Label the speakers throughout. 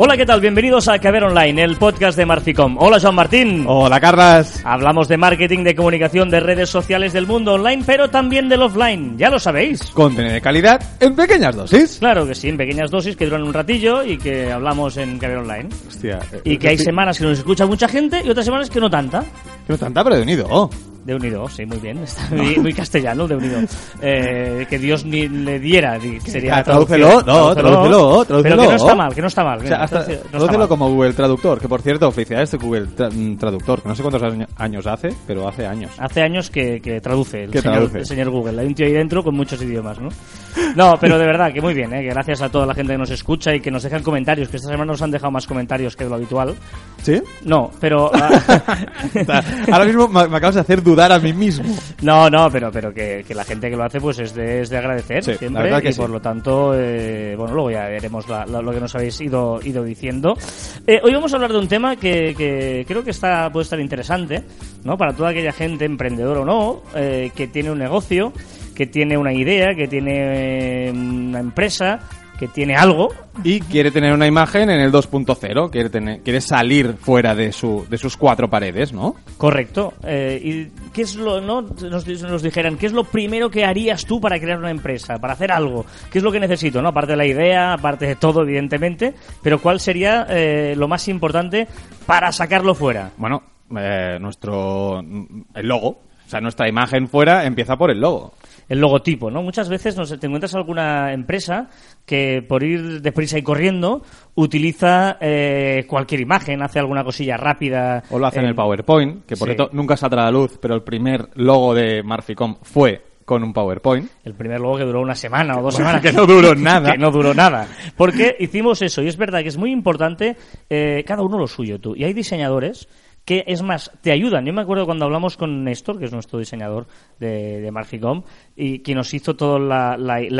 Speaker 1: Hola, ¿qué tal? Bienvenidos a Caber Online, el podcast de Marficom. Hola, Joan Martín.
Speaker 2: Hola, Carlas.
Speaker 1: Hablamos de marketing, de comunicación, de redes sociales del mundo online, pero también del offline. Ya lo sabéis.
Speaker 2: Contenido de calidad en pequeñas dosis.
Speaker 1: Claro que sí, en pequeñas dosis que duran un ratillo y que hablamos en Caber Online.
Speaker 2: Hostia. eh,
Speaker 1: Y que hay semanas que nos escucha mucha gente y otras semanas que no tanta.
Speaker 2: que No tanta, pero de unido.
Speaker 1: De unido, sí, muy bien. Está muy, muy castellano, de unido. Eh, que Dios ni le diera, di- sería
Speaker 2: Ah, tradúcelo, no, tradúcelo, tradúcelo.
Speaker 1: Pero que no está mal, que no está mal.
Speaker 2: O sea, hasta,
Speaker 1: No está
Speaker 2: tradúcelo
Speaker 1: mal.
Speaker 2: como Google Traductor, que por cierto, felicidades de Google Tra- mm, Traductor, que no sé cuántos año- años hace, pero hace años.
Speaker 1: Hace años que, que traduce, el
Speaker 2: Que
Speaker 1: señor,
Speaker 2: traduce.
Speaker 1: el señor Google. Hay un tío ahí dentro con muchos idiomas, ¿no? No, pero de verdad que muy bien, ¿eh? que gracias a toda la gente que nos escucha y que nos dejan comentarios, que esta semana nos han dejado más comentarios que de lo habitual.
Speaker 2: ¿Sí?
Speaker 1: No, pero... ah,
Speaker 2: Ahora mismo me, me acabas de hacer dudar a mí mismo.
Speaker 1: no, no, pero, pero que, que la gente que lo hace pues es de, es de agradecer
Speaker 2: Sí,
Speaker 1: siempre
Speaker 2: que
Speaker 1: y
Speaker 2: sí.
Speaker 1: por lo tanto, eh, bueno, luego ya veremos la- la- lo que nos habéis ido, ido diciendo. Eh, hoy vamos a hablar de un tema que, que creo que está, puede estar interesante, ¿no? Para toda aquella gente, emprendedor o no, eh, que tiene un negocio, que tiene una idea, que tiene una empresa, que tiene algo
Speaker 2: Y quiere tener una imagen en el 2.0, quiere, tener, quiere salir fuera de, su, de sus cuatro paredes, ¿no?
Speaker 1: Correcto. Eh, ¿Y qué es lo, no? Nos, nos dijeran, ¿qué es lo primero que harías tú para crear una empresa, para hacer algo? ¿Qué es lo que necesito, no? Aparte de la idea, aparte de todo, evidentemente, pero ¿cuál sería eh, lo más importante para sacarlo fuera?
Speaker 2: Bueno, eh, nuestro... el logo. O sea, nuestra imagen fuera empieza por el logo.
Speaker 1: El logotipo, ¿no? Muchas veces no sé, te encuentras alguna empresa que por ir deprisa y corriendo utiliza eh, cualquier imagen, hace alguna cosilla rápida.
Speaker 2: O lo hacen en el PowerPoint, que por
Speaker 1: sí.
Speaker 2: cierto nunca saldrá a la luz, pero el primer logo de Marficom fue con un PowerPoint.
Speaker 1: El primer logo que duró una semana o dos semanas.
Speaker 2: que no duró nada.
Speaker 1: que no duró nada. Porque hicimos eso. Y es verdad que es muy importante eh, cada uno lo suyo, tú. Y hay diseñadores que, es más, te ayudan. Yo me acuerdo cuando hablamos con Néstor, que es nuestro diseñador de, de y que nos hizo toda la,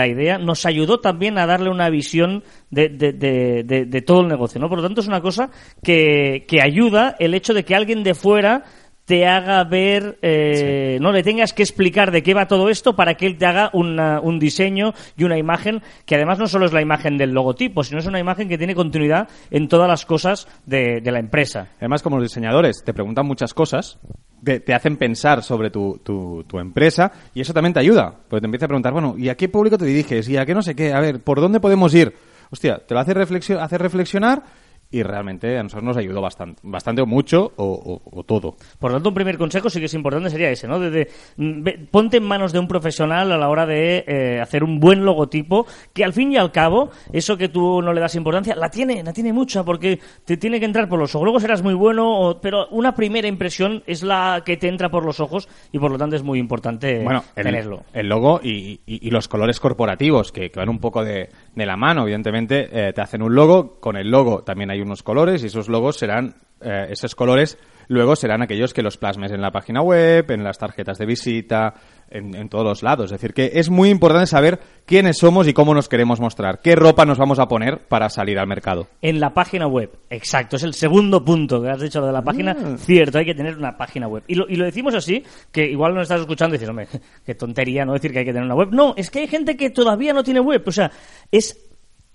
Speaker 1: idea, nos ayudó también a darle una visión de- de- de todo el negocio, ¿no? Por lo tanto, es una cosa que, que ayuda el hecho de que alguien de fuera te haga ver, eh, no le tengas que explicar de qué va todo esto para que él te haga una- un diseño y una imagen que además no solo es la imagen del logotipo, sino es una imagen que tiene continuidad en todas las cosas de, de la empresa.
Speaker 2: Además, como los diseñadores te preguntan muchas cosas, te, te hacen pensar sobre tu, tu, tu empresa y eso también te ayuda. Porque te empieza a preguntar, bueno, ¿y a qué público te diriges? ¿Y a qué no sé qué? A ver, ¿por dónde podemos ir? Hostia, te lo hace, reflexio- hace reflexionar y realmente a nosotros nos ayudó bastante, bastante o mucho o, o- o todo.
Speaker 1: Por lo tanto, un primer consejo sí que es importante sería ese, ¿no? De, de, mm, ve- ponte en manos de un profesional a la hora de eh, hacer un buen logotipo, que al fin y al cabo, eso que tú no le das importancia, la tiene, la tiene mucha, porque te tiene que entrar por los ojos. Luego serás muy bueno, o- pero una primera impresión es la que te entra por los ojos y por lo tanto es muy importante
Speaker 2: Bueno, el,
Speaker 1: tenerlo.
Speaker 2: el logo y, y- y los colores corporativos, que, que van un poco de, de la mano, evidentemente, eh, te hacen un logo, con el logo también hay unos colores y esos logos serán, eh, esos colores luego serán aquellos que los plasmes en la página web, en las tarjetas de visita, en, en todos los lados. Es decir, que es muy importante saber quiénes somos y cómo nos queremos mostrar, qué ropa nos vamos a poner para salir al mercado.
Speaker 1: En la página web, exacto, es el segundo punto que has dicho lo de la página.
Speaker 2: Ah.
Speaker 1: Cierto, hay que tener una página web. Y lo, y lo decimos así, que igual nos estás escuchando y dices, hombre, qué tontería no decir que hay que tener una web. No, es que hay gente que todavía no tiene web. O sea, es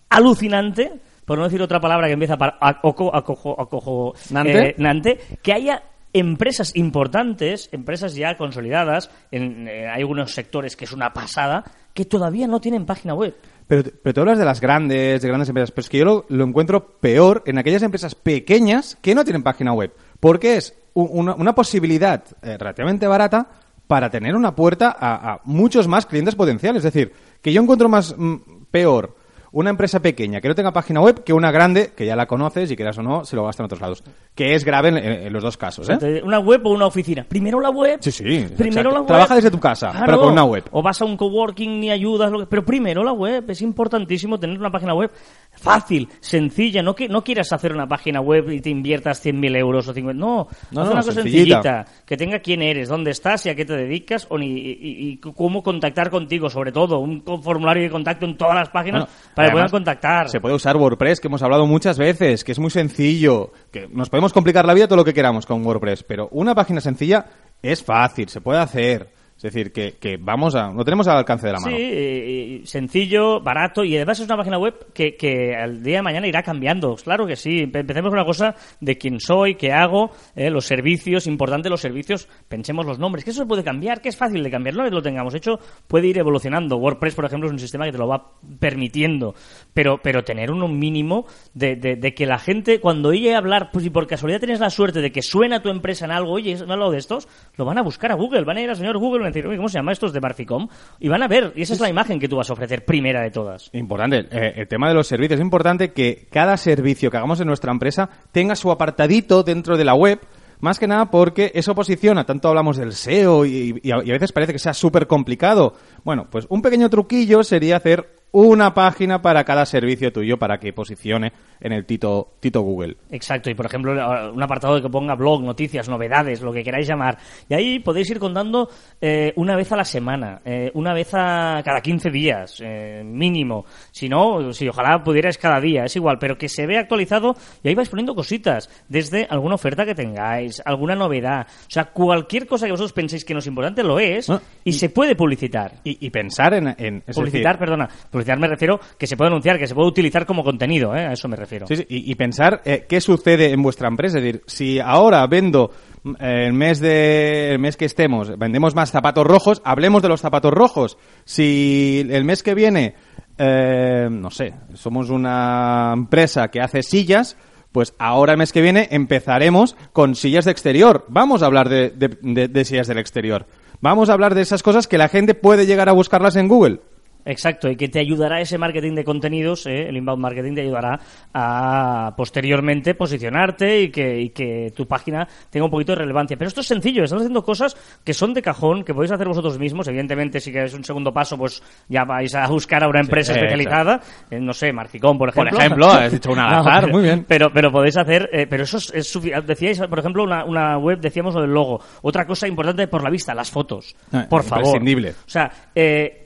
Speaker 1: alucinante, por no decir otra palabra que empieza para acojo, acojo, acojo,
Speaker 2: ¿Nante?
Speaker 1: eh, nante, que haya empresas importantes, empresas ya consolidadas, en, eh, hay algunos sectores que es una pasada, que todavía no tienen página web.
Speaker 2: Pero, pero tú hablas de las grandes, de grandes empresas, pero es que yo lo, lo encuentro peor en aquellas empresas pequeñas que no tienen página web. Porque es u- una, una posibilidad eh, relativamente barata para tener una puerta a, a muchos más clientes potenciales. Es decir, que yo encuentro más mm, peor una empresa pequeña que no tenga página web que una grande, que ya la conoces y quieras o no, se lo gasta en otros lados. Que es grave en, en los dos casos, ¿eh?
Speaker 1: Una web o una oficina. Primero la web.
Speaker 2: Sí, sí,
Speaker 1: Primero
Speaker 2: exacto.
Speaker 1: la web.
Speaker 2: Trabaja desde tu casa, pero con una web.
Speaker 1: O vas a un coworking ni ayudas, lo que- pero primero la web. Es importantísimo tener una página web fácil, sencilla. No que no quieras hacer una página web y te inviertas 100.000 euros o 50. No,
Speaker 2: No,
Speaker 1: haz
Speaker 2: no,
Speaker 1: una cosa
Speaker 2: sencillita.
Speaker 1: sencillita. Que tenga quién eres, dónde estás y a qué te dedicas o ni- y, y- cómo contactar contigo, sobre todo. Un formulario de contacto en todas las páginas
Speaker 2: Bueno,
Speaker 1: para que puedan contactar.
Speaker 2: Se puede usar WordPress, que hemos hablado muchas veces, que es muy sencillo, que nos podemos complicar la vida todo lo que queramos con WordPress, pero una página sencilla es fácil, se puede hacer. Es decir, que, que vamos a, lo tenemos al alcance de la mano.
Speaker 1: Sí, sencillo, barato y además es una página web que, que al día de mañana irá cambiando. Claro que sí. Empe- Empecemos con una cosa de quién soy, qué hago, eh, los servicios, importante los servicios, pensemos los nombres, que eso se puede cambiar, que es fácil de cambiar, no lo tengamos hecho, puede ir evolucionando. WordPress, por ejemplo, es un sistema que te lo va permitiendo, pero, pero tener un mínimo de, de- que la gente, cuando oye hablar, pues si por casualidad tienes la suerte de que suena tu empresa en algo, oye, ¿no algo de estos? Lo van a buscar a Google, van a ir al señor Google van a decir, oye, ¿cómo se llama estos de Marficom? Y van a ver, y esa es la imagen que tú vas a ofrecer primera de todas.
Speaker 2: Importante, eh, el tema de los servicios. Es importante que cada servicio que hagamos en nuestra empresa tenga su apartadito dentro de la web. Más que nada porque eso posiciona, tanto hablamos del SEO y, y a, y a veces parece que sea súper complicado. Bueno, pues un pequeño truquillo sería hacer una página para cada servicio tuyo para que posicione en el Tito, Tito Google.
Speaker 1: Exacto, y por ejemplo, un apartado que ponga blog, noticias, novedades, lo que queráis llamar. Y ahí podéis ir contando eh, una vez a la semana, eh, una vez a cada 15 días, eh, mínimo. Si no, si ojalá pudierais cada día, es igual, pero que se vea actualizado y ahí vais poniendo cositas, desde alguna oferta que tengáis, alguna novedad. O sea, cualquier cosa que vosotros penséis que no es importante lo es
Speaker 2: Ah,
Speaker 1: y, se puede publicitar.
Speaker 2: Y, y pensar en...
Speaker 1: Publicitar,
Speaker 2: decir,
Speaker 1: perdona. Publicitar me refiero que se puede anunciar, que se puede utilizar como contenido, ¿eh? a eso me refiero.
Speaker 2: Y, pensar eh, qué sucede en vuestra empresa. Es decir, si ahora vendo mm, el mes de el mes que estemos, vendemos más zapatos rojos, hablemos de los zapatos rojos. Si el mes que viene, eh, no sé, somos una empresa que hace sillas, pues ahora el mes que viene empezaremos con sillas de exterior. Vamos a hablar de- de sillas del exterior. Vamos a hablar de esas cosas que la gente puede llegar a buscarlas en Google.
Speaker 1: Exacto, y que te ayudará ese marketing de contenidos, ¿eh? el inbound marketing te ayudará a posteriormente posicionarte y que, y que tu página tenga un poquito de relevancia. Pero esto es sencillo, estamos haciendo cosas que son de cajón, que podéis hacer vosotros mismos. Evidentemente, si queréis un segundo paso, pues ya vais a buscar a una empresa
Speaker 2: Sí,
Speaker 1: especializada, eh, no sé, Marficón, por
Speaker 2: Por
Speaker 1: ejemplo.
Speaker 2: ejemplo, has dicho un al azar,
Speaker 1: pero-
Speaker 2: muy bien.
Speaker 1: Pero, pero podéis hacer, eh, pero eso es, es Decíais, por ejemplo, una, una web, decíamos lo del logo. Otra cosa importante por la vista, las fotos.
Speaker 2: Ah,
Speaker 1: por favor.
Speaker 2: imprescindible.
Speaker 1: O sea, eh,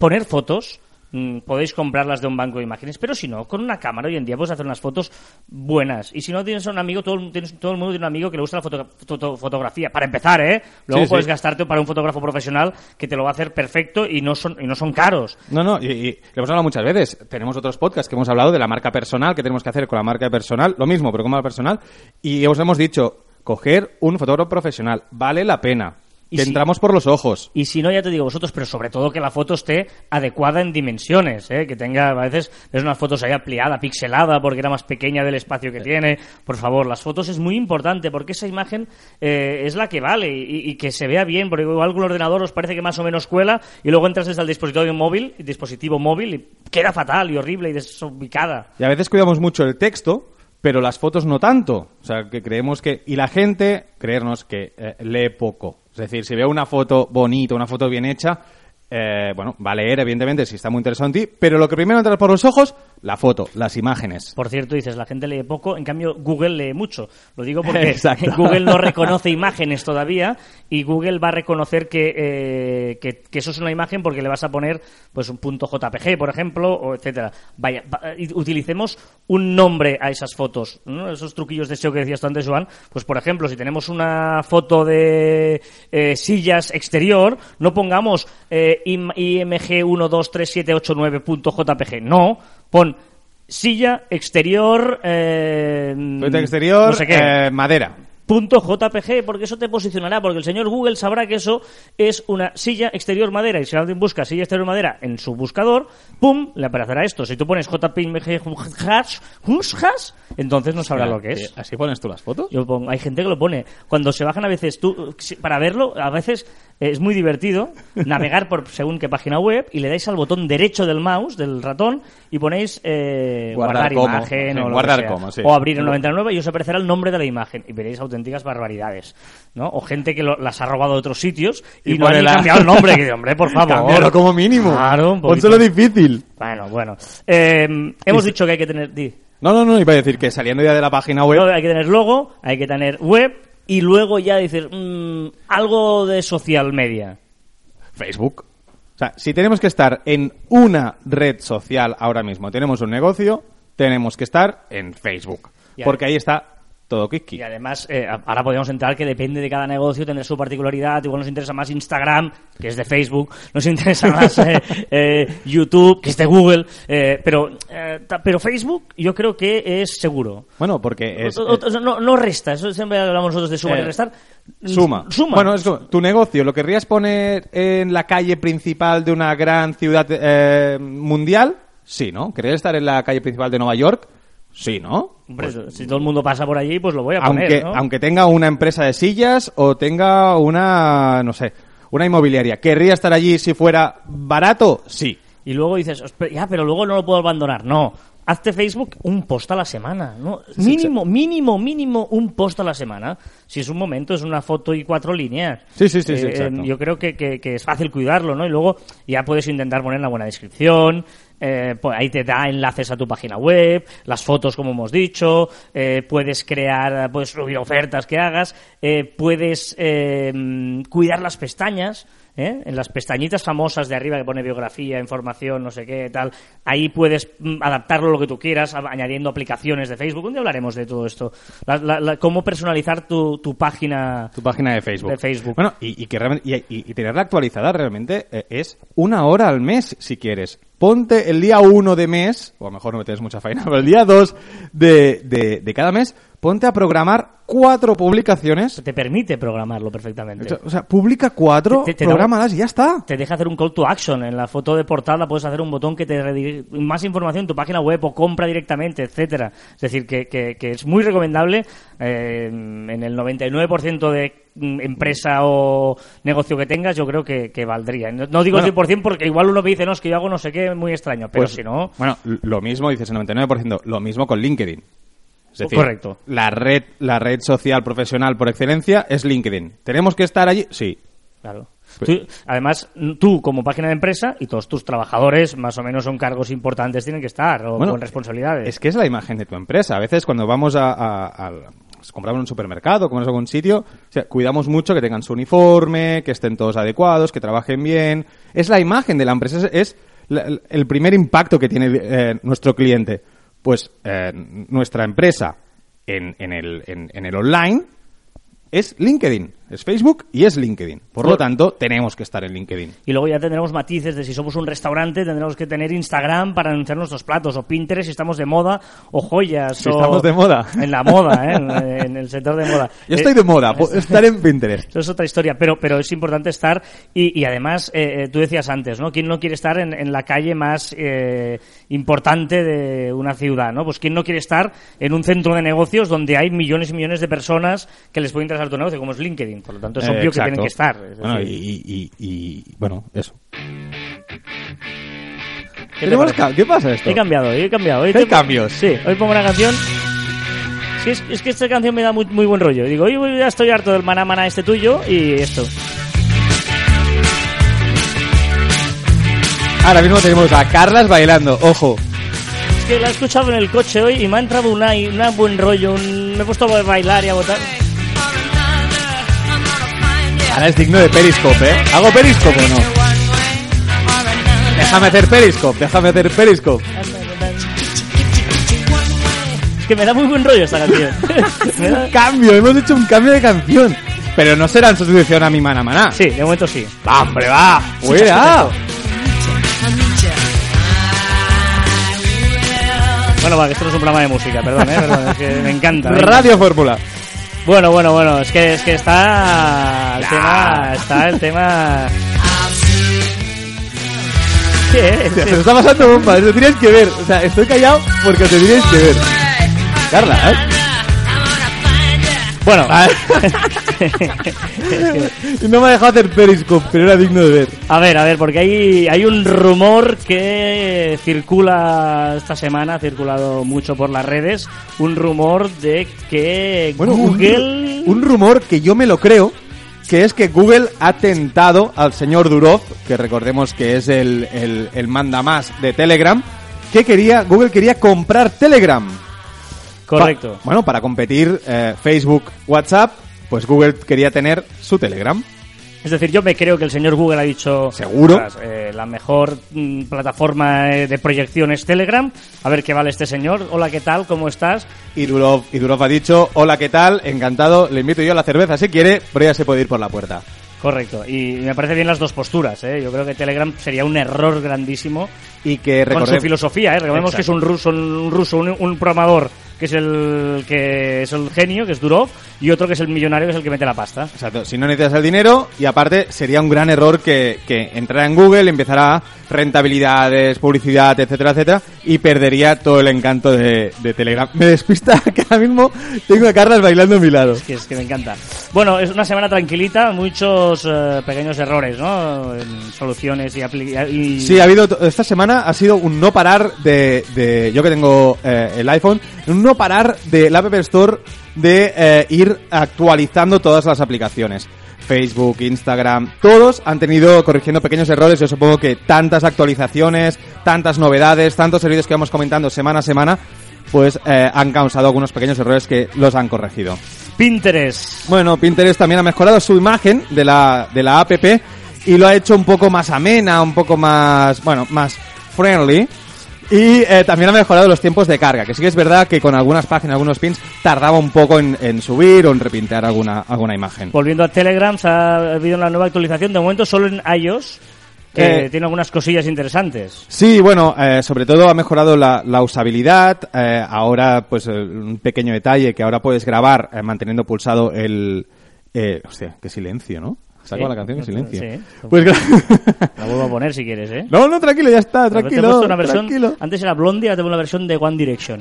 Speaker 1: poner fotos. mm, Podéis comprarlas de un banco de imágenes, pero si no, con una cámara hoy en día puedes hacer unas fotos buenas. Y si no tienes a un amigo, todo, el- tienes- todo el mundo tiene un amigo que le gusta la foto- foto- fotografía. Para empezar, ¿eh? Luego
Speaker 2: Sí,
Speaker 1: puedes
Speaker 2: sí.
Speaker 1: gastarte para un fotógrafo profesional que te lo va a hacer perfecto y no son, y no son caros.
Speaker 2: No, no, y, y lo hemos hablado muchas veces. Tenemos otros podcasts que hemos hablado de la marca personal, que tenemos que hacer con la marca personal, lo mismo, pero con marca personal. Y os hemos dicho, coger un fotógrafo profesional, vale la pena.
Speaker 1: Y
Speaker 2: Que
Speaker 1: si-
Speaker 2: entramos por los ojos.
Speaker 1: Y si no, ya te digo vosotros, pero sobre todo que la foto esté adecuada en dimensiones, ¿eh? que tenga, a veces, ves unas fotos ahí ampliada, pixelada, porque era más pequeña del espacio que tiene. Por favor, las fotos es muy importante, porque esa imagen eh, es la que vale y, y que se vea bien, porque igual con el ordenador os parece que más o menos cuela, y luego entras desde el dispositivo móvil, dispositivo móvil y queda fatal y horrible y desubicada.
Speaker 2: Y a veces cuidamos mucho el texto, pero las fotos no tanto. O sea, que creemos que... Y la gente, creernos que eh, lee poco. Es decir, si veo una foto bonita, una foto bien hecha, eh, bueno, va a leer, evidentemente, si está muy interesante, pero lo que primero entra por los ojos, la foto, las imágenes.
Speaker 1: Por cierto, dices, la gente lee poco, en cambio Google lee mucho. Lo digo porque
Speaker 2: Exacto.
Speaker 1: Google no reconoce imágenes todavía y Google va a reconocer que, eh, que, que eso es una imagen porque le vas a poner pues un punto JPG, por ejemplo, o etcétera. Vaya, va- y utilicemos un nombre a esas fotos, ¿no? Esos truquillos de SEO que decías tú antes, Joan. Pues, por ejemplo, si tenemos una foto de eh, sillas exterior, no pongamos eh, im- img1237889.jpg. No, pon silla exterior. Eh,
Speaker 2: exterior,
Speaker 1: no sé qué.
Speaker 2: eh, madera.
Speaker 1: Punto .jpg, porque eso te posicionará, porque el señor Google sabrá que eso es una silla exterior madera, y si alguien busca silla exterior madera en su buscador, ¡pum!, le aparecerá esto. Si tú pones jpg hash, hash, entonces no sabrá lo que es.
Speaker 2: ¿Así pones tú las fotos?
Speaker 1: Yo pongo- hay gente que lo pone. Cuando se bajan a veces, tú, para verlo, a veces eh, es muy divertido navegar por según qué página web y le dais al botón derecho del mouse, del ratón, y ponéis eh,
Speaker 2: Guardar
Speaker 1: guardar,
Speaker 2: como,
Speaker 1: imagen
Speaker 2: sí,
Speaker 1: o
Speaker 2: guardar como, sí.
Speaker 1: O abrir en una ventana nueva y os aparecerá el nombre de la imagen y veréis auténticas barbaridades. ¿no? O gente que lo- las ha robado de otros sitios y,
Speaker 2: Y
Speaker 1: no ha
Speaker 2: pone
Speaker 1: ni
Speaker 2: la-
Speaker 1: cambiado el nombre. Que, hombre, por favor.
Speaker 2: Como mínimo.
Speaker 1: Claro.
Speaker 2: Pónselo difícil.
Speaker 1: Bueno, bueno. Eh, hemos dicho que hay que tener... di.
Speaker 2: No, no, no, iba a decir que saliendo ya de la página web...
Speaker 1: Hay que tener logo, hay que tener web y luego ya decir mm, algo de social media.
Speaker 2: Facebook. O sea, si tenemos que estar en una red social ahora mismo, tenemos un negocio, tenemos que estar en Facebook.
Speaker 1: Ya.
Speaker 2: Porque ahí está todo Kiki.
Speaker 1: Y además, eh, ahora podríamos entrar que depende de cada negocio, tener su particularidad. Igual nos interesa más Instagram, que es de Facebook, nos interesa más eh, eh, YouTube, que es de Google. eh, pero, eh, pero Facebook yo creo que es seguro.
Speaker 2: Bueno, porque es...
Speaker 1: O- o- no, no resta, eso siempre hablamos nosotros de sumar y restar.
Speaker 2: Suma.
Speaker 1: Suma.
Speaker 2: Bueno, es tu negocio, ¿lo querrías poner en la calle principal de una gran ciudad mundial? Sí, ¿no? ¿Querrías estar en la calle principal de Nueva York? Sí, ¿no?
Speaker 1: Hombre, si todo el mundo pasa por allí, pues lo voy a poner,
Speaker 2: aunque,
Speaker 1: ¿no?
Speaker 2: aunque tenga una empresa de sillas o tenga una, no sé, una inmobiliaria. ¿Querría estar allí si fuera barato? Sí.
Speaker 1: Y luego dices, "Ospe- ya, pero luego no lo puedo abandonar. No. Hazte Facebook un post a la semana, ¿no? Mínimo, mínimo, mínimo un post a la semana. Si es un momento, es una foto y cuatro líneas.
Speaker 2: Sí, sí, sí, sí,
Speaker 1: Eh,
Speaker 2: exacto.
Speaker 1: yo creo que, que- que es fácil cuidarlo, ¿no? Y luego ya puedes intentar poner una buena descripción, eh, pues ahí te da enlaces a tu página web, las fotos, como hemos dicho, eh, puedes crear, puedes subir ofertas que hagas, eh, puedes eh, cuidar las pestañas, ¿eh? en las pestañitas famosas de arriba que pone biografía, información, no sé qué, tal, ahí puedes mm, adaptarlo lo que tú quieras, añadiendo aplicaciones de Facebook. Un día hablaremos de todo esto. La- la- la- cómo personalizar tu, tu página.
Speaker 2: Tu página de Facebook.
Speaker 1: De Facebook.
Speaker 2: Bueno, y, y que realmente, y, y- y tenerla actualizada realmente eh, es una hora al mes, si quieres. Ponte el día 1 de mes, o a lo mejor no me tienes mucha faena, pero el día 2 de, de, de cada mes, ponte a programar cuatro publicaciones.
Speaker 1: Te permite programarlo perfectamente.
Speaker 2: O sea, publica cuatro,
Speaker 1: Te- te- te da-
Speaker 2: programadas y ya está.
Speaker 1: te deja hacer un call to action. En la foto de portada puedes hacer un botón que te redirige más información en tu página web o compra directamente, etcétera. Es decir, que, que- que es muy recomendable eh, en el 99% de mm, empresa o negocio que tengas, yo creo que, que valdría. No, no digo
Speaker 2: Bueno.
Speaker 1: el 100% porque igual uno me dice, no, es que yo hago no sé qué muy extraño, pero
Speaker 2: Pues,
Speaker 1: si no...
Speaker 2: Bueno, lo mismo, dices el 99%, lo mismo con LinkedIn. Es decir,
Speaker 1: Correcto.
Speaker 2: La red, la red social profesional por excelencia es LinkedIn. ¿Tenemos que estar allí? Sí.
Speaker 1: Claro. Tú- además, tú como página de empresa y todos tus trabajadores, más o menos son cargos importantes, tienen que estar, o
Speaker 2: Bueno,
Speaker 1: con responsabilidades.
Speaker 2: Es que es la imagen de tu empresa. A veces cuando vamos a, a- pues, compramos en un supermercado, compramos en algún sitio, o sea, cuidamos mucho que tengan su uniforme, que estén todos adecuados, que trabajen bien. Es la imagen de la empresa, es, la- el, el primer impacto que tiene eh, nuestro cliente. Pues eh, nuestra empresa en, en el, en- en el online es LinkedIn, es Facebook y es LinkedIn. Por lo tanto, tenemos que estar en LinkedIn.
Speaker 1: Y luego ya tendremos matices de si somos un restaurante, tendremos que tener Instagram para anunciar nuestros platos, o Pinterest si estamos de moda, o joyas.
Speaker 2: Si
Speaker 1: o-
Speaker 2: estamos de moda.
Speaker 1: En la moda, ¿eh? en, en el sector de moda.
Speaker 2: Yo estoy
Speaker 1: Eh,
Speaker 2: de moda, estar en Pinterest.
Speaker 1: Eso es otra historia, pero, pero es importante estar y, y además, eh, eh, tú decías antes, ¿no? ¿Quién no quiere estar en, en la calle más eh, importante de una ciudad, ¿no? Pues ¿quién no quiere estar en un centro de negocios donde hay millones y millones de personas que les puede interesar tu negocio, como es LinkedIn? Por lo tanto, es
Speaker 2: Eh,
Speaker 1: obvio que
Speaker 2: exacto.
Speaker 1: tienen que estar. es
Speaker 2: Bueno, y,
Speaker 1: decir,
Speaker 2: y- y- y- bueno, eso.
Speaker 1: ¿qué
Speaker 2: pasa esto?
Speaker 1: He cambiado, he cambiado. Hoy
Speaker 2: ¿Hay
Speaker 1: te-
Speaker 2: cambios?
Speaker 1: Sí, hoy pongo una canción. Sí, es, es que esta canción me da muy, muy buen rollo. Digo, hoy ya estoy harto del maná maná este tuyo y esto.
Speaker 2: Ahora mismo tenemos a Carlas bailando, ojo.
Speaker 1: Es que la he escuchado en el coche hoy y me ha entrado una, una buen rollo. un- me he puesto a bailar y a botar.
Speaker 2: Ahora es digno de Periscope, ¿eh? ¿Hago Periscope o no? Déjame hacer Periscope, déjame hacer Periscope.
Speaker 1: Es que me da muy buen rollo esta canción. Me da-
Speaker 2: Cambio, hemos hecho un cambio de canción. Pero no será en sustitución a mi mana maná.
Speaker 1: Sí, de momento sí.
Speaker 2: Va, hombre, va. Cuidado.
Speaker 1: Bueno, va, que esto no es un programa de música, perdón, ¿eh? Perdón, es que me encanta.
Speaker 2: Radio Fórmula.
Speaker 1: Bueno, bueno, bueno, es que, es que está el tema, está el tema... ¿Qué?
Speaker 2: Hostia, Se nos está pasando bomba, te tienes que ver. O sea, estoy callado porque te tienes que ver. Carla, ¿eh?
Speaker 1: Bueno,
Speaker 2: No me ha dejado hacer Periscope, pero era digno de ver.
Speaker 1: a ver, a ver, porque hay, hay un rumor que circula esta semana, ha circulado mucho por las redes, un rumor de que
Speaker 2: Bueno, un-
Speaker 1: Google...
Speaker 2: Un, rumor que yo me lo creo, que es que Google ha tentado al señor Durov, que recordemos que es el, el, el mandamás de Telegram, que quería, Google quería comprar Telegram.
Speaker 1: Correcto.
Speaker 2: Pa- bueno, para competir eh, Facebook, WhatsApp, pues Google quería tener su Telegram.
Speaker 1: Es decir, yo me creo que el señor Google ha dicho...
Speaker 2: ¿Seguro?
Speaker 1: "Ostras, eh, la mejor mm, plataforma eh, de proyección es Telegram. A ver qué vale este señor. Hola, ¿qué tal? ¿Cómo estás?
Speaker 2: Y Durov, y Durov ha dicho, hola, ¿qué tal? Encantado, le invito yo a la cerveza si quiere, pero ya se puede ir por la puerta.
Speaker 1: Correcto. Y me parece bien las dos posturas. ¿eh? Yo creo que Telegram sería un error grandísimo
Speaker 2: Y que
Speaker 1: con su
Speaker 2: recordemos...
Speaker 1: filosofía. ¿eh? Recordemos que es un ruso, un, ruso un, un programador que es el que es el genio, que es Durov, y otro que es el millonario, que es el que mete la pasta.
Speaker 2: Exacto, si no necesitas el dinero y aparte sería un gran error que, que entrara en Google, empezara rentabilidades, publicidad, etcétera, etcétera, y perdería todo el encanto de, de Telegram. Me despista que ahora mismo tengo a Carlas bailando a mi lado.
Speaker 1: que es que me encanta. Bueno, es una semana tranquilita, muchos eh, pequeños errores, ¿no? En soluciones y, y
Speaker 2: Sí, ha habido, esta semana ha sido un no parar de, de yo que tengo eh, el iPhone, no parar de la App Store de eh, ir actualizando todas las aplicaciones. Facebook, Instagram, todos han tenido corrigiendo pequeños errores. Yo supongo que tantas actualizaciones, tantas novedades, tantos servicios que vamos comentando semana a semana, pues eh, han causado algunos pequeños errores que los han corregido.
Speaker 1: Pinterest.
Speaker 2: Bueno, Pinterest también ha mejorado su imagen de la, de la app y lo ha hecho un poco más amena, un poco más, bueno, más friendly. Y eh, también ha mejorado los tiempos de carga, que sí que es verdad que con algunas páginas, algunos pins, tardaba un poco en, en subir o en repintar alguna, alguna imagen.
Speaker 1: Volviendo a Telegram, se ha habido una nueva actualización, de momento solo en iOS, que
Speaker 2: Eh,
Speaker 1: tiene algunas cosillas interesantes.
Speaker 2: Sí, bueno, eh, sobre todo ha mejorado la, la usabilidad. eh, ahora, pues, eh, un pequeño detalle que ahora puedes grabar eh, manteniendo pulsado el... Eh, hostia, qué silencio, ¿no? Saco
Speaker 1: Sí.
Speaker 2: la canción en silencio.
Speaker 1: Sí.
Speaker 2: Pues
Speaker 1: La vuelvo a poner si quieres, ¿eh?
Speaker 2: No, no, tranquilo, ya está, tranquilo.
Speaker 1: puesto una versión-
Speaker 2: tranquilo.
Speaker 1: Antes era Blondie, ahora tengo una versión de One Direction.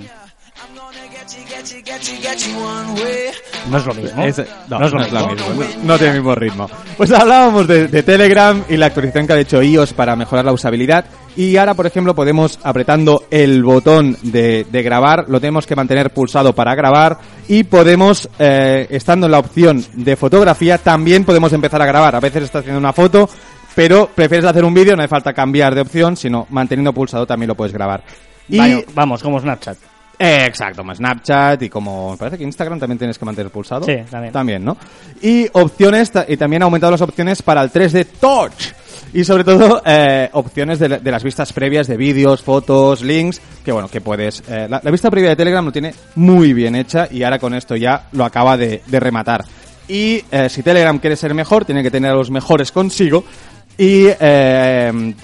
Speaker 1: No es lo mismo.
Speaker 2: Es- no,
Speaker 1: no es lo
Speaker 2: no es lo
Speaker 1: mismo.
Speaker 2: mismo, no, no tiene el mismo ritmo. Pues hablábamos de, de Telegram y la actualización que ha hecho iOS para mejorar la usabilidad. Y ahora, por ejemplo, podemos, apretando el botón de, de grabar, lo tenemos que mantener pulsado para grabar. Y podemos, eh, estando en la opción de fotografía, también podemos empezar a grabar. A veces estás haciendo una foto, pero prefieres hacer un vídeo, no hace falta cambiar de opción, sino manteniendo pulsado también lo puedes grabar. Y
Speaker 1: vamos, como Snapchat.
Speaker 2: eh, exacto, como Snapchat y como me parece que Instagram también tienes que mantener pulsado.
Speaker 1: Sí, también.
Speaker 2: También, ¿no? Y opciones, y también ha aumentado las opciones para el 3D Touch. Y sobre todo, eh, opciones de, la- de las vistas previas de vídeos, fotos, links, que bueno, que puedes... eh, la, vista previa de Telegram lo tiene muy bien hecha y ahora con esto ya lo acaba de, rematar. Y eh, si Telegram quiere ser mejor, tiene que tener a los mejores consigo. Y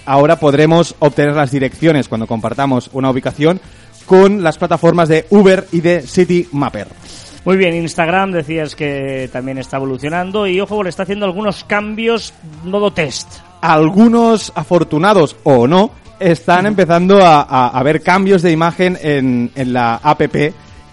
Speaker 2: ahora podremos obtener las direcciones cuando compartamos una ubicación con las plataformas de Uber y de City Mapper.
Speaker 1: Muy bien, Instagram decías que también está evolucionando y ojo, le está haciendo algunos cambios modo test.
Speaker 2: Algunos afortunados o no están empezando a, a- a ver cambios de imagen en, en la app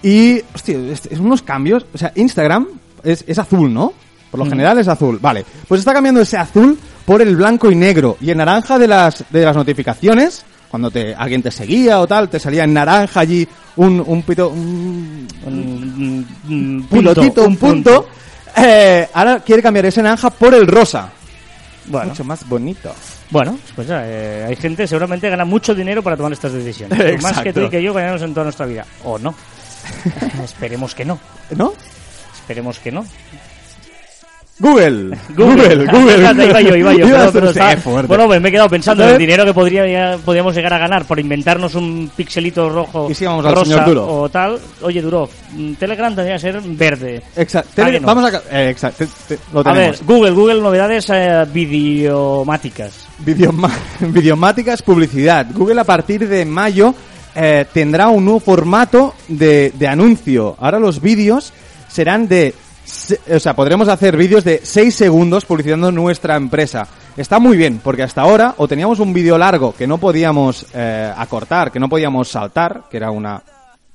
Speaker 2: y, hostia, es, es unos cambios, o sea, Instagram es, es azul, ¿no? Por lo general es azul, vale. Pues está cambiando ese azul por el blanco y negro y el naranja de las, de las notificaciones. Cuando te, alguien te seguía o tal, te salía en naranja allí un, un pito, un,
Speaker 1: Un, un
Speaker 2: pilotito, un punto. Eh, ahora quiere cambiar ese naranja por el rosa.
Speaker 1: Bueno,
Speaker 2: Mucho más bonito.
Speaker 1: bueno, pues ya, eh, hay gente seguramente gana mucho dinero para tomar estas decisiones. Más que tú y que yo ganamos en toda nuestra vida. O no. Esperemos que no.
Speaker 2: ¿No?
Speaker 1: Esperemos que no.
Speaker 2: Google. Google, Google.
Speaker 1: Fíjate, iba yo, iba yo. Pero- pero bueno, pues me he quedado pensando en el dinero que podría, podríamos llegar a ganar por inventarnos un pixelito rojo,
Speaker 2: Y sí, vamos al señor Duro.
Speaker 1: o tal. Oye, Duro, mm, Telegram tendría que ser verde.
Speaker 2: Exacto.
Speaker 1: No.
Speaker 2: Vamos a... eh, exacto. te- te- lo
Speaker 1: A ver,
Speaker 2: tenemos.
Speaker 1: Google, Google, novedades eh, videomáticas.
Speaker 2: Videoma- Videomáticas, publicidad. Google a partir de mayo eh, tendrá un nuevo formato de, de anuncio. Ahora los vídeos serán de... se- O sea, podremos hacer vídeos de 6 segundos publicitando nuestra empresa. Está muy bien, porque hasta ahora o teníamos un vídeo largo que no podíamos eh, acortar, que no podíamos saltar, que era una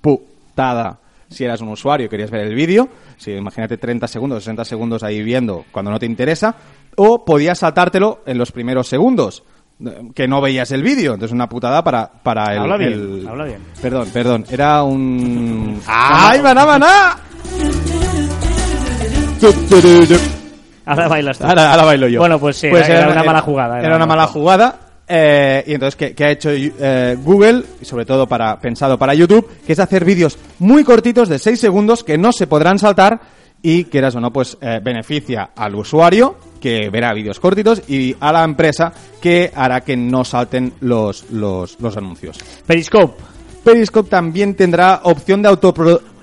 Speaker 2: putada si eras un usuario y querías ver el vídeo, si imagínate 30 segundos, 60 segundos ahí viendo cuando no te interesa, o podías saltártelo en los primeros segundos eh, que no veías el vídeo, entonces una putada para para el,
Speaker 1: Habla bien,
Speaker 2: el-
Speaker 1: habla bien.
Speaker 2: Perdón, perdón, era un ¡Ay, maná, maná!
Speaker 1: Ahora bailas tú.
Speaker 2: Ahora, ahora bailo yo.
Speaker 1: Bueno, pues sí, era una mala jugada,
Speaker 2: Era, una mala jugada. eh, y entonces, ¿qué, qué ha hecho eh, Google? Y sobre todo para pensado para YouTube, que es hacer vídeos muy cortitos de 6 segundos que no se podrán saltar y quieras o no, pues eh, beneficia al usuario que verá vídeos cortitos y a la empresa que hará que no salten los, los, los anuncios.
Speaker 1: Periscope.
Speaker 2: Periscope también tendrá opción de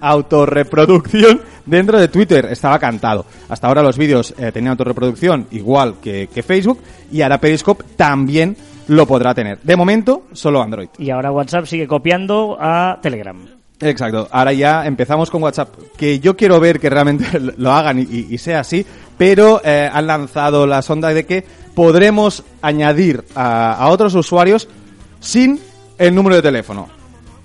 Speaker 2: autorreproducción dentro de Twitter. Estaba cantado. Hasta ahora los vídeos eh, tenían autorreproducción igual que, que Facebook y ahora Periscope también lo podrá tener. De momento, solo Android.
Speaker 1: Y ahora WhatsApp sigue copiando a Telegram.
Speaker 2: Exacto. Ahora ya empezamos con WhatsApp, que yo quiero ver que realmente lo hagan y, y- y sea así, pero eh, han lanzado la sonda de que podremos añadir a, a otros usuarios sin el número de teléfono.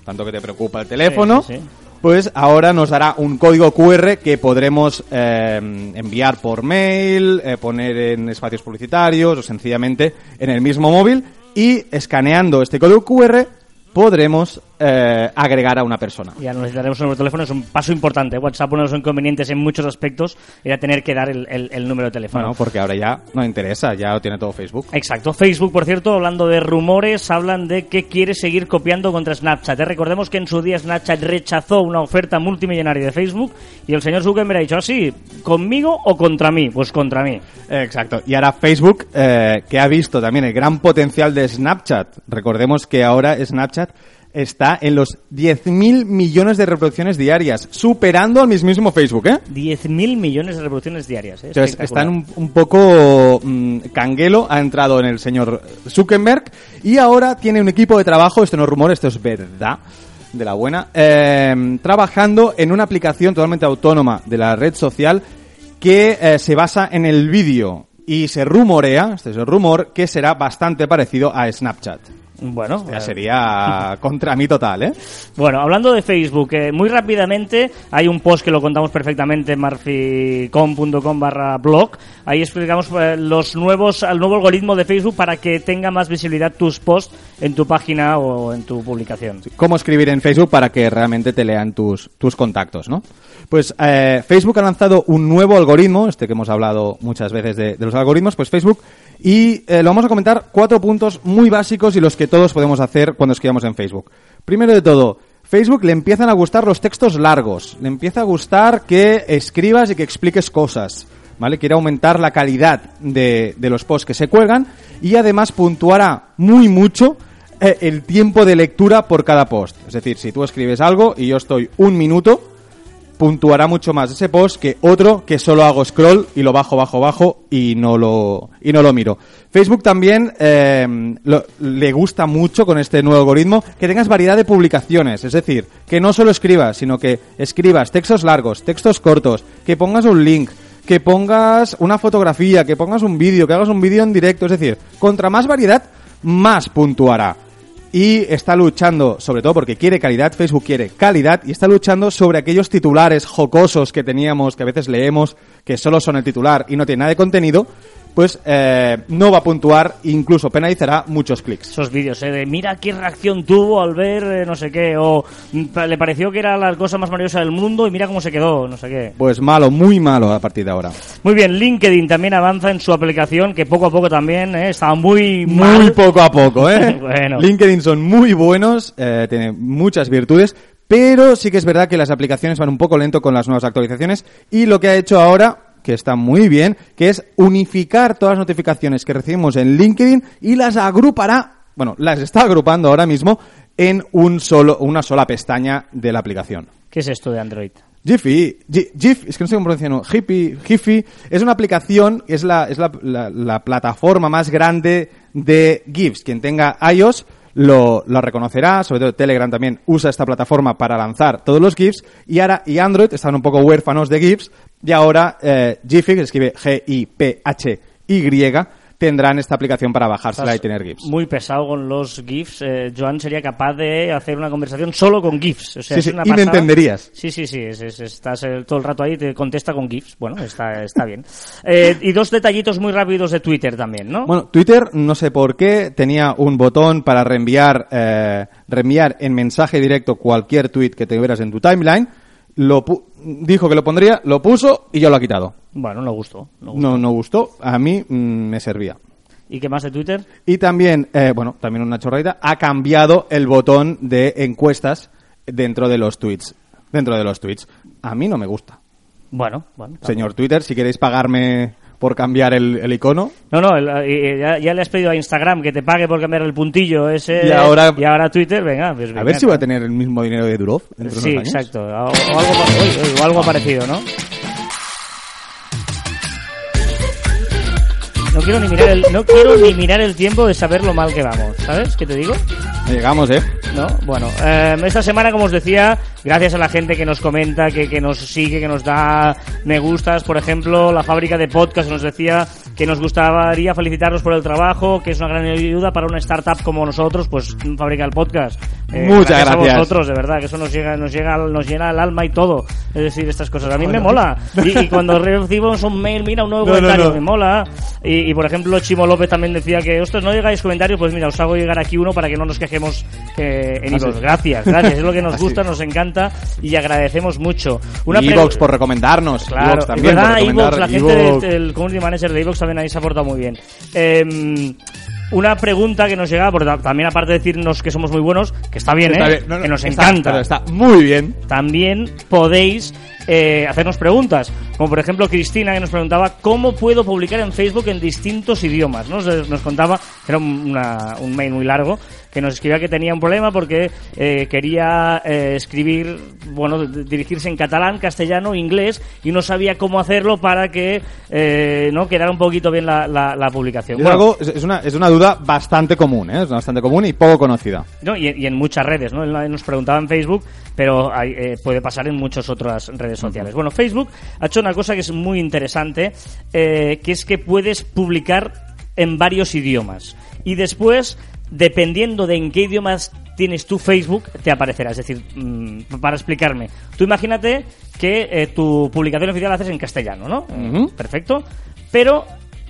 Speaker 2: Tanto que te preocupa el teléfono,
Speaker 1: Sí, sí, sí.
Speaker 2: pues ahora nos dará un código QR que podremos eh, enviar por mail, eh, poner en espacios publicitarios o sencillamente en el mismo móvil y escaneando este código QR podremos eh, agregar a una persona.
Speaker 1: Ya no necesitaremos un número de teléfono, es un paso importante. WhatsApp, uno de los inconvenientes en muchos aspectos, era tener que dar el, el- el número de teléfono.
Speaker 2: Bueno, porque ahora ya no interesa, ya lo tiene todo Facebook.
Speaker 1: Exacto. Facebook, por cierto, hablando de rumores, hablan de que quiere seguir copiando contra Snapchat. Eh, Recordemos que en su día Snapchat rechazó una oferta multimillonaria de Facebook y el señor Zuckerberg ha dicho así, ¿conmigo o contra mí? Pues contra mí.
Speaker 2: Exacto. Y ahora Facebook, eh, que ha visto también el gran potencial de Snapchat. Recordemos que ahora Snapchat está en los 10.000 millones de reproducciones diarias, superando al mismísimo Facebook, ¿eh?
Speaker 1: 10.000 millones de reproducciones diarias. ¿eh?
Speaker 2: Entonces, están un, un poco mm, canguelo, ha entrado en el señor Zuckerberg y ahora tiene un equipo de trabajo, esto no es rumor, esto es verdad, de la buena, eh, trabajando en una aplicación totalmente autónoma de la red social que eh, se basa en el vídeo y se rumorea, este es el rumor, que será bastante parecido a Snapchat.
Speaker 1: Bueno,
Speaker 2: Ya
Speaker 1: eh,
Speaker 2: sería contra mí total, ¿eh?
Speaker 1: Bueno, hablando de Facebook, eh, muy rápidamente hay un post que lo contamos perfectamente en marficom.com barra blog. Ahí explicamos eh, los nuevos, el nuevo algoritmo de Facebook para que tenga más visibilidad tus posts en tu página o en tu publicación.
Speaker 2: cómo escribir en Facebook para que realmente te lean tus, tus contactos, ¿no? Pues eh, Facebook ha lanzado un nuevo algoritmo, este que hemos hablado muchas veces de, de los algoritmos, pues Facebook, y eh, lo vamos a comentar cuatro puntos muy básicos y los que todos podemos hacer cuando escribamos en Facebook. Primero de todo, Facebook le empiezan a gustar los textos largos, le empieza a gustar que escribas y que expliques cosas. ¿Vale? Quiere aumentar la calidad de, de los posts que se cuelgan y además puntuará muy mucho eh, el tiempo de lectura por cada post. Es decir, si tú escribes algo y yo estoy un minuto, puntuará mucho más ese post que otro que solo hago scroll y lo bajo, bajo, bajo y no lo, y no lo miro. Facebook también lo- le gusta mucho con este nuevo algoritmo que tengas variedad de publicaciones. Es decir, que no solo escribas, sino que escribas textos largos, textos cortos, que pongas un link, que pongas una fotografía, que pongas un vídeo, que hagas un vídeo en directo. Es decir, contra más variedad, más puntuará y está luchando, sobre todo porque quiere calidad, Facebook quiere calidad y está luchando sobre aquellos titulares jocosos que teníamos, que a veces leemos, que solo son el titular y no tiene nada de contenido, pues eh, no va a puntuar, incluso penalizará muchos clics.
Speaker 1: Esos vídeos, ¿eh? De mira qué reacción tuvo al ver eh, no sé qué, o mm, le pareció que era la cosa más maravillosa del mundo y mira cómo se quedó, no sé qué.
Speaker 2: Pues malo, muy malo a partir de ahora.
Speaker 1: Muy bien, LinkedIn también avanza en su aplicación, que poco a poco también eh, está muy
Speaker 2: Muy poco a poco, ¿eh?
Speaker 1: Bueno.
Speaker 2: LinkedIn son muy buenos, eh, tienen muchas virtudes, pero sí que es verdad que las aplicaciones van un poco lento con las nuevas actualizaciones y lo que ha hecho ahora que está muy bien, que es unificar todas las notificaciones que recibimos en LinkedIn y las agrupará, bueno, las está agrupando ahora mismo en un solo, una sola pestaña de la aplicación.
Speaker 1: ¿Qué es esto de Android?
Speaker 2: Jiffy, Gif, es que no sé cómo pronunciarlo, Jiffy, Jiffy, es una aplicación, es la, es la, la- la plataforma más grande de GIFs. Quien tenga iOS lo, lo reconocerá, sobre todo Telegram también usa esta plataforma para lanzar todos los GIFs, y ahora, y Android están un poco huérfanos de GIFs, y ahora eh, Jiffy, que escribe G-I-P-H-Y, tendrán esta aplicación para bajársela y tener GIFs.
Speaker 1: Muy pesado con los GIFs. Eh, Joan sería capaz de hacer una conversación solo con GIFs. O sea,
Speaker 2: Sí,
Speaker 1: es
Speaker 2: sí,
Speaker 1: una
Speaker 2: y me entenderías.
Speaker 1: Sí, sí, sí. es- es- estás eh, todo el rato ahí y te contesta con GIFs. Bueno, está, está bien. Eh, y dos detallitos muy rápidos de Twitter también, ¿no?
Speaker 2: Bueno, Twitter, no sé por qué, tenía un botón para reenviar, eh, reenviar en mensaje directo cualquier tweet que tuvieras en tu timeline. Lo pu- dijo que lo pondría, lo puso y ya lo ha quitado.
Speaker 1: Bueno, no gustó. no gustó.
Speaker 2: No, no gustó, a mí mm, me servía.
Speaker 1: ¿Y qué más de Twitter?
Speaker 2: Y también, eh, bueno, también una chorradita, ha cambiado el botón de encuestas dentro de los tweets. Dentro de los tweets. A mí no me gusta.
Speaker 1: Bueno, bueno.
Speaker 2: Señor Twitter, si queréis pagarme por cambiar el, el icono.
Speaker 1: No, no, el- y- y ya, ya le has pedido a Instagram que te pague por cambiar el puntillo ese.
Speaker 2: Y ahora-
Speaker 1: y ahora Twitter, venga, pues
Speaker 2: A ver si va a tener el mismo dinero de Durov dentro de
Speaker 1: Sí,
Speaker 2: unos años.
Speaker 1: exacto. O, o algo, o algo parecido, ¿no? No quiero ni mirar el, no quiero ni mirar el tiempo de saber lo mal que vamos, ¿sabes? ¿Qué te digo?
Speaker 2: Llegamos, ¿eh?
Speaker 1: ¿no? Bueno, eh, esta semana, como os decía, gracias a la gente que nos comenta, que, que nos sigue, que nos da me gustas, por ejemplo, la fábrica de podcast nos decía que nos gustaría felicitarnos por el trabajo, que es una gran ayuda para una startup como nosotros, pues fábrica del podcast. Eh,
Speaker 2: Muchas
Speaker 1: a
Speaker 2: gracias.
Speaker 1: vosotros, de verdad, que eso nos llega, nos llega, nos llena el alma y todo. Es decir, estas cosas. A mí me mola. Y, y cuando recibimos un mail, mira, un nuevo
Speaker 2: No, no,
Speaker 1: comentario,
Speaker 2: no.
Speaker 1: me mola. Y, y, por ejemplo, Chimo López también decía que, ostras, no llegáis comentarios, pues mira, os hago llegar aquí uno para que no nos quejemos que en
Speaker 2: Ah,
Speaker 1: iVoox.
Speaker 2: sí.
Speaker 1: Gracias, gracias. Es lo que nos
Speaker 2: Así.
Speaker 1: gusta, nos encanta y agradecemos mucho. Una
Speaker 2: Evox por recomendarnos.
Speaker 1: Claro,
Speaker 2: Evox también
Speaker 1: verdad,
Speaker 2: por recomendar.
Speaker 1: la gente
Speaker 2: Evox.
Speaker 1: del el community manager de Evox también ahí se ha portado muy bien. Eh, una pregunta que nos llega, porque también aparte de decirnos que somos muy buenos, que está bien,
Speaker 2: Está
Speaker 1: ¿eh?
Speaker 2: bien. No, no,
Speaker 1: que nos
Speaker 2: está-
Speaker 1: encanta.
Speaker 2: está muy bien.
Speaker 1: También podéis eh, hacernos preguntas, como por ejemplo Cristina que nos preguntaba cómo puedo publicar en Facebook en distintos idiomas. ¿no? Nos, nos contaba, era un, una- un mail muy largo, que nos escribía que tenía un problema porque eh, quería eh, escribir, bueno, dirigirse en catalán, castellano, inglés y no sabía cómo hacerlo para que eh, no quedara un poquito bien la, la- la publicación.
Speaker 2: Es,
Speaker 1: Bueno,
Speaker 2: algo, es, es una, es una duda bastante común, ¿eh? Es bastante común y poco conocida.
Speaker 1: No, y, y en muchas redes, ¿no? Él nos preguntaba en Facebook, pero hay, eh, puede pasar en muchas otras redes sociales. Bueno, Facebook ha hecho una cosa que es muy interesante, eh, que es que puedes publicar en varios idiomas. Y después, dependiendo de en qué idiomas tienes tu Facebook, te aparecerá. Es decir, mm, para explicarme, tú imagínate que eh, tu publicación oficial la haces en castellano, ¿no? Perfecto. Pero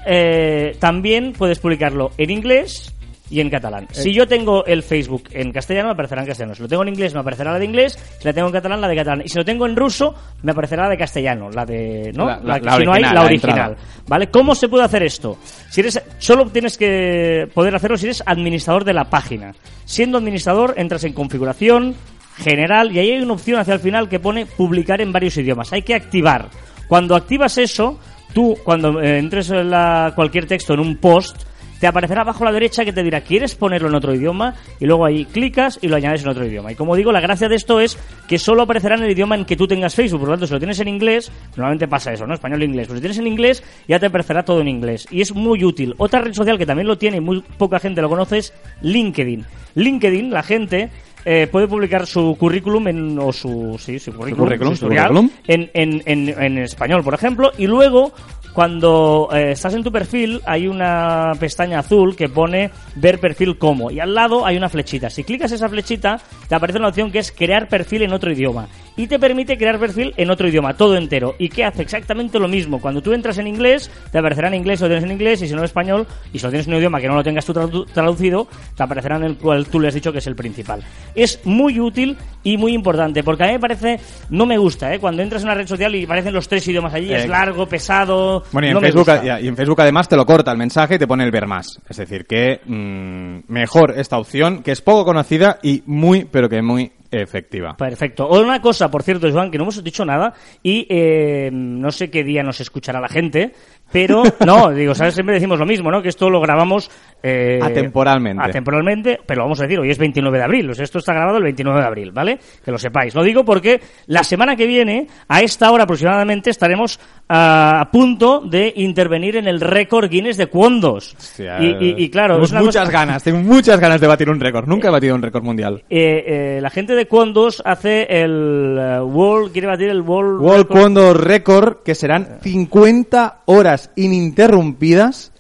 Speaker 1: eh, también puedes publicarlo en inglés y en catalán. Si yo tengo el Facebook en castellano, me aparecerá en castellano. Si lo tengo en inglés, me aparecerá la de inglés. Si la tengo en catalán, la de catalán. Y si lo tengo en ruso, me aparecerá la de castellano. La de. ¿No?
Speaker 2: La- la- la
Speaker 1: si no hay,
Speaker 2: original,
Speaker 1: la original. ¿Vale? ¿Cómo se puede hacer esto? Si eres, solo tienes que poder hacerlo si eres administrador de la página. Siendo administrador, entras en configuración, general, y ahí hay una opción hacia el final que pone publicar en varios idiomas. Hay que activar. Cuando activas eso, tú, cuando eh, entres en la- cualquier texto en un post, te aparecerá abajo a la derecha que te dirá, ¿quieres ponerlo en otro idioma? Y luego ahí clicas y lo añades en otro idioma. Y como digo, la gracia de esto es que solo aparecerá en el idioma en que tú tengas Facebook. Por lo tanto, si lo tienes en inglés, normalmente pasa eso, ¿no? Español e inglés. Pues si tienes en inglés, ya te aparecerá todo en inglés. Y es muy útil. Otra red social que también lo tiene y muy poca gente lo conoce es LinkedIn. LinkedIn, la gente... eh, puede publicar su currículum en, o su, sí, su currículum,
Speaker 2: currículum,
Speaker 1: su
Speaker 2: su
Speaker 1: historial,
Speaker 2: currículum.
Speaker 1: en, en, en, en español, por ejemplo, y luego cuando eh, estás en tu perfil hay una pestaña azul que pone ver perfil como y al lado hay una flechita. Si clicas esa flechita te aparece una opción que es crear perfil en otro idioma y te permite crear perfil en otro idioma, todo entero. ¿Y que hace? Exactamente lo mismo. Cuando tú entras en inglés te aparecerá en inglés lo tienes en inglés y si no en español y si lo tienes en un idioma que no lo tengas tú tradu- traducido te aparecerá en el cual tú le has dicho que es el principal. Es muy útil y muy importante porque a mí me parece, no me gusta, ¿eh? cuando entras en una red social y aparecen los tres idiomas allí, es
Speaker 2: Eh,
Speaker 1: largo, pesado.
Speaker 2: Bueno, y en,
Speaker 1: no
Speaker 2: Facebook, y en Facebook además te lo corta el mensaje y te pone el ver más. Es decir, que mm, mejor esta opción, que es poco conocida y muy, pero que muy efectiva.
Speaker 1: Perfecto. Una cosa, por cierto, Joan, que no hemos dicho nada y eh, no sé qué día nos escuchará la gente, pero no, digo, ¿sabes? Siempre decimos lo mismo, ¿no? Que esto lo grabamos eh,
Speaker 2: Atemporalmente.
Speaker 1: Atemporalmente, pero lo vamos a decir, hoy es 29 de abril, o sea, esto está grabado el 29 de abril, ¿vale? Que lo sepáis. Lo digo porque la semana que viene, a esta hora aproximadamente, estaremos a punto de intervenir en el récord Guinness de Cuondos.
Speaker 2: Hostia,
Speaker 1: y, y- y claro,
Speaker 2: tengo
Speaker 1: es una
Speaker 2: muchas
Speaker 1: cosa-
Speaker 2: ganas, tengo muchas ganas de batir un récord. Nunca he batido un récord mundial.
Speaker 1: Eh, eh, la gente de Cuondos hace el eh, World, quiere batir el World,
Speaker 2: World
Speaker 1: Record.
Speaker 2: Condor Record, que serán 50 horas ininterrumpidas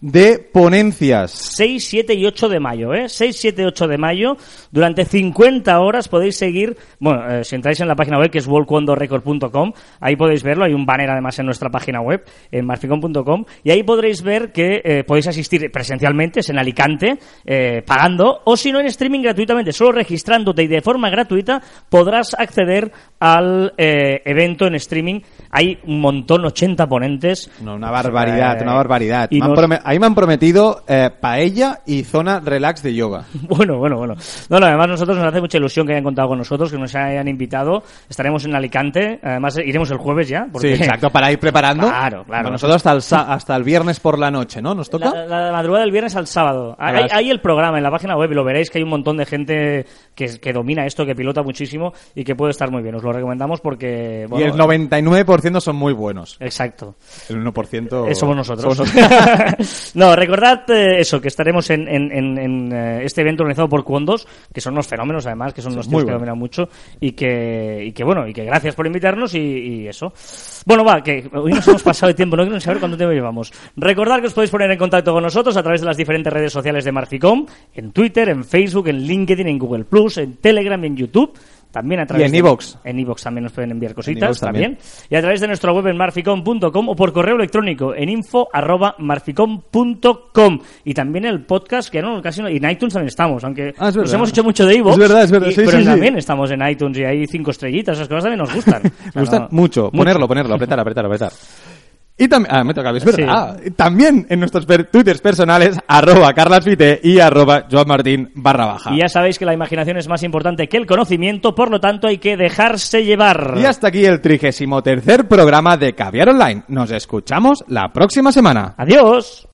Speaker 2: de ponencias.
Speaker 1: 6, 7 y 8 de mayo, ¿eh? 6, 7 y 8 de mayo. Durante 50 horas podéis seguir, bueno, eh, si entráis en la página web que es worldcondorecord.com, ahí podéis verlo, hay un banner además en nuestra página web, en marficom.com, y ahí podréis ver que eh, podéis asistir presencialmente, es en Alicante, eh, pagando, o si no en streaming gratuitamente, solo registrándote y de forma gratuita podrás acceder al eh, evento en streaming. Hay un montón, 80 ponentes.
Speaker 2: No, una barbaridad, una barbaridad.
Speaker 1: y
Speaker 2: Ahí me han prometido eh, paella y zona relax de yoga.
Speaker 1: Bueno, bueno, bueno. No, no, además nosotros nos hace mucha ilusión que hayan contado con nosotros, que nos hayan invitado. Estaremos en Alicante, además iremos el jueves ya. Porque...
Speaker 2: Sí, exacto, para ir preparando.
Speaker 1: Claro, claro.
Speaker 2: Nosotros hasta el, sa- hasta el viernes por la noche, ¿no? ¿Nos toca?
Speaker 1: La, la madrugada del viernes al sábado. Hay, el programa en la página web y lo veréis que hay un montón de gente que, que domina esto, que pilota muchísimo y que puede estar muy bien. Os lo recomendamos porque...
Speaker 2: y
Speaker 1: bueno,
Speaker 2: el 99% son muy buenos.
Speaker 1: Exacto.
Speaker 2: El 1%
Speaker 1: Eh, somos nosotros.
Speaker 2: somos nosotros.
Speaker 1: no, recordad eh, eso, que estaremos en, en- en- en, eh, este evento organizado por Cuondos, que son unos fenómenos además, que son unos tíos que dominan mucho y que, y que bueno, y que gracias por invitarnos y, y eso. Bueno, va, que hoy nos hemos pasado de tiempo, no quiero saber cuánto tiempo llevamos. Recordad que os podéis poner en contacto con nosotros a través de las diferentes redes sociales de Marficom, en Twitter, en Facebook, en LinkedIn, en Google Plus, en Telegram y en YouTube. También a través
Speaker 2: en
Speaker 1: de-
Speaker 2: iVoox.
Speaker 1: En iVoox también nos pueden enviar
Speaker 2: En
Speaker 1: cositas, también.
Speaker 2: también.
Speaker 1: Y a través de nuestra web en marficom.com o por correo electrónico en info arroba marficom.com. Y también el podcast, que no, casi no, y en iTunes también estamos, aunque
Speaker 2: Ah, es
Speaker 1: nos hemos hecho mucho de iVoox.
Speaker 2: Es verdad, es verdad,
Speaker 1: y-
Speaker 2: sí,
Speaker 1: pero
Speaker 2: sí, sí.
Speaker 1: también estamos en iTunes y hay cinco estrellitas, esas cosas también nos gustan. O sea,
Speaker 2: Me gusta
Speaker 1: no-
Speaker 2: mucho. Ponerlo, ponerlo, apretar, apretar, apretar. Y también, ah, me toca, es verdad. También en nuestros per- twitters personales, arroba carlasfite y arroba joanmartin barra baja.
Speaker 1: Y ya sabéis que la imaginación es más importante que el conocimiento, por lo tanto hay que dejarse llevar.
Speaker 2: Y hasta aquí el trigésimo tercer programa de Caviar Online. Nos escuchamos la próxima semana.
Speaker 1: Adiós.